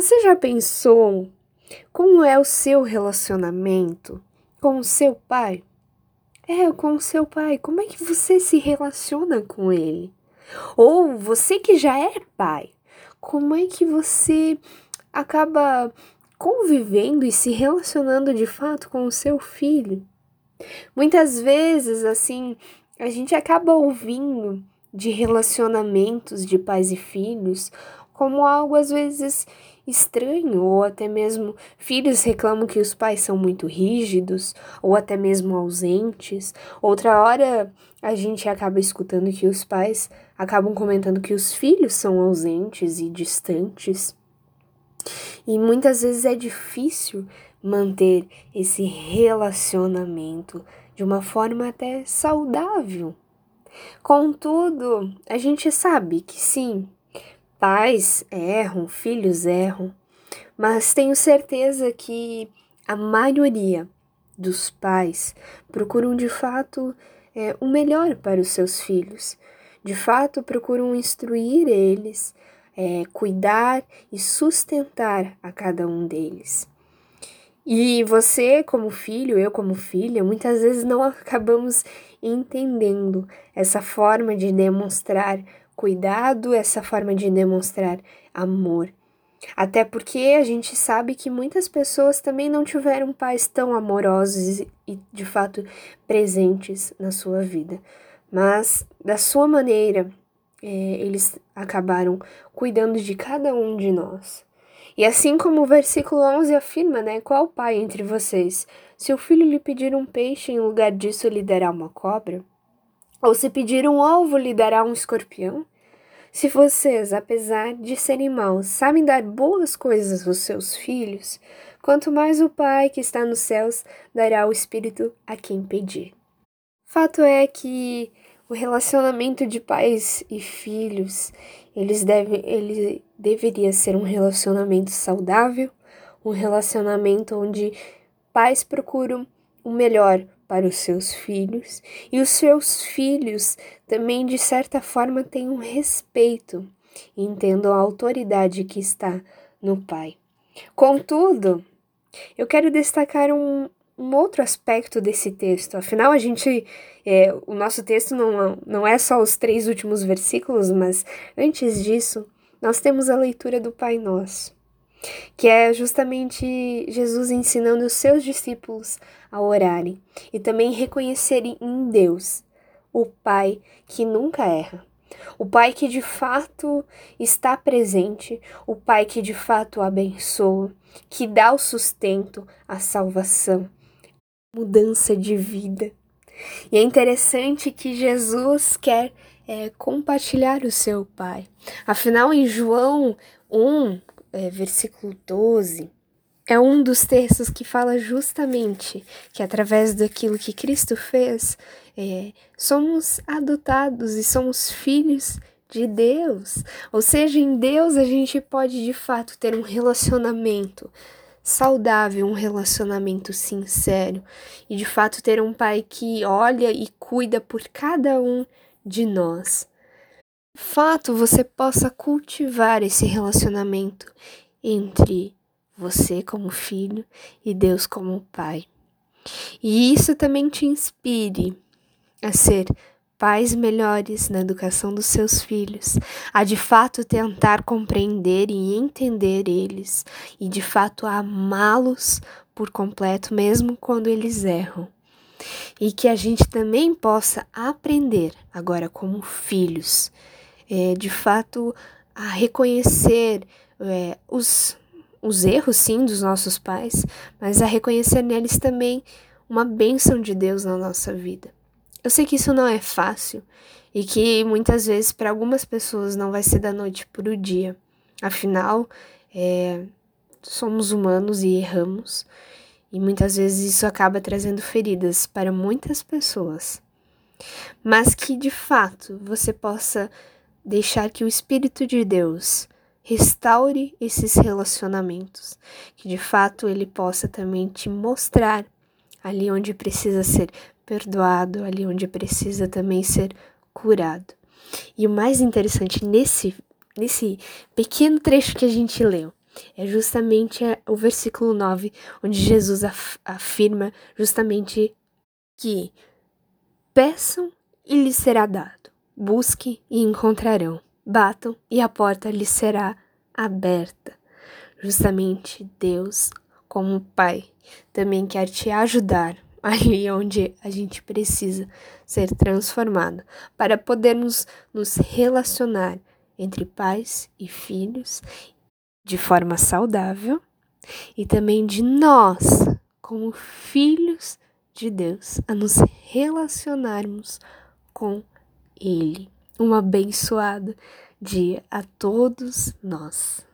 Você já pensou como é o seu relacionamento com o seu pai? É, com o seu pai. Como é que você se relaciona com ele? Ou você que já é pai, como é que você acaba convivendo e se relacionando de fato com o seu filho? Muitas vezes, assim, a gente acaba ouvindo de relacionamentos de pais e filhos como algo às vezes estranho, ou até mesmo filhos reclamam que os pais são muito rígidos, ou até mesmo ausentes. Outra hora a gente acaba escutando que os pais acabam comentando que os filhos são ausentes e distantes. E muitas vezes é difícil manter esse relacionamento de uma forma até saudável. Contudo, a gente sabe que sim, Pais erram, filhos erram, mas tenho certeza que a maioria dos pais procuram de fato é, o melhor para os seus filhos, de fato procuram instruir eles, é, cuidar e sustentar a cada um deles. E você, como filho, eu, como filha, muitas vezes não acabamos entendendo essa forma de demonstrar cuidado, essa forma de demonstrar amor. Até porque a gente sabe que muitas pessoas também não tiveram pais tão amorosos e de fato presentes na sua vida. Mas da sua maneira, é, eles acabaram cuidando de cada um de nós. E assim como o versículo 11 afirma, né? Qual pai entre vocês? Se o filho lhe pedir um peixe, em lugar disso lhe dará uma cobra? Ou se pedir um ovo, lhe dará um escorpião? Se vocês, apesar de serem maus, sabem dar boas coisas aos seus filhos, quanto mais o Pai que está nos céus dará o Espírito a quem pedir. Fato é que o relacionamento de pais e filhos, eles deve, ele deveria ser um relacionamento saudável, um relacionamento onde pais procuram o melhor para os seus filhos, e os seus filhos também, de certa forma, têm um respeito entendam a autoridade que está no pai. Contudo, eu quero destacar um, um outro aspecto desse texto. Afinal, a gente. É, o nosso texto não, não é só os três últimos versículos, mas antes disso, nós temos a leitura do Pai Nosso que é justamente Jesus ensinando os seus discípulos a orarem e também reconhecerem em Deus o Pai que nunca erra, o Pai que de fato está presente, o Pai que de fato abençoa, que dá o sustento, a salvação, mudança de vida. E é interessante que Jesus quer é, compartilhar o seu Pai. Afinal, em João 1, é, versículo 12, é um dos textos que fala justamente que através daquilo que Cristo fez, é, somos adotados e somos filhos de Deus. Ou seja, em Deus a gente pode de fato ter um relacionamento saudável, um relacionamento sincero e de fato ter um pai que olha e cuida por cada um de nós fato você possa cultivar esse relacionamento entre você como filho e Deus como pai. E isso também te inspire a ser pais melhores na educação dos seus filhos, a de fato tentar compreender e entender eles e de fato amá-los por completo, mesmo quando eles erram. E que a gente também possa aprender agora como filhos é, de fato a reconhecer é, os, os erros, sim, dos nossos pais, mas a reconhecer neles também uma bênção de Deus na nossa vida. Eu sei que isso não é fácil e que muitas vezes para algumas pessoas não vai ser da noite para o dia. Afinal, é, somos humanos e erramos, e muitas vezes isso acaba trazendo feridas para muitas pessoas. Mas que de fato você possa deixar que o Espírito de Deus restaure esses relacionamentos, que de fato ele possa também te mostrar ali onde precisa ser perdoado, ali onde precisa também ser curado. E o mais interessante nesse nesse pequeno trecho que a gente leu é justamente o versículo 9, onde Jesus af afirma justamente que peçam e lhes será dado, busquem e encontrarão, batam e a porta lhes será aberta. Justamente Deus, como Pai, também quer te ajudar ali onde a gente precisa ser transformado para podermos nos relacionar entre pais e filhos de forma saudável e também de nós, como filhos de Deus, a nos relacionarmos com Ele. Um abençoado dia a todos nós.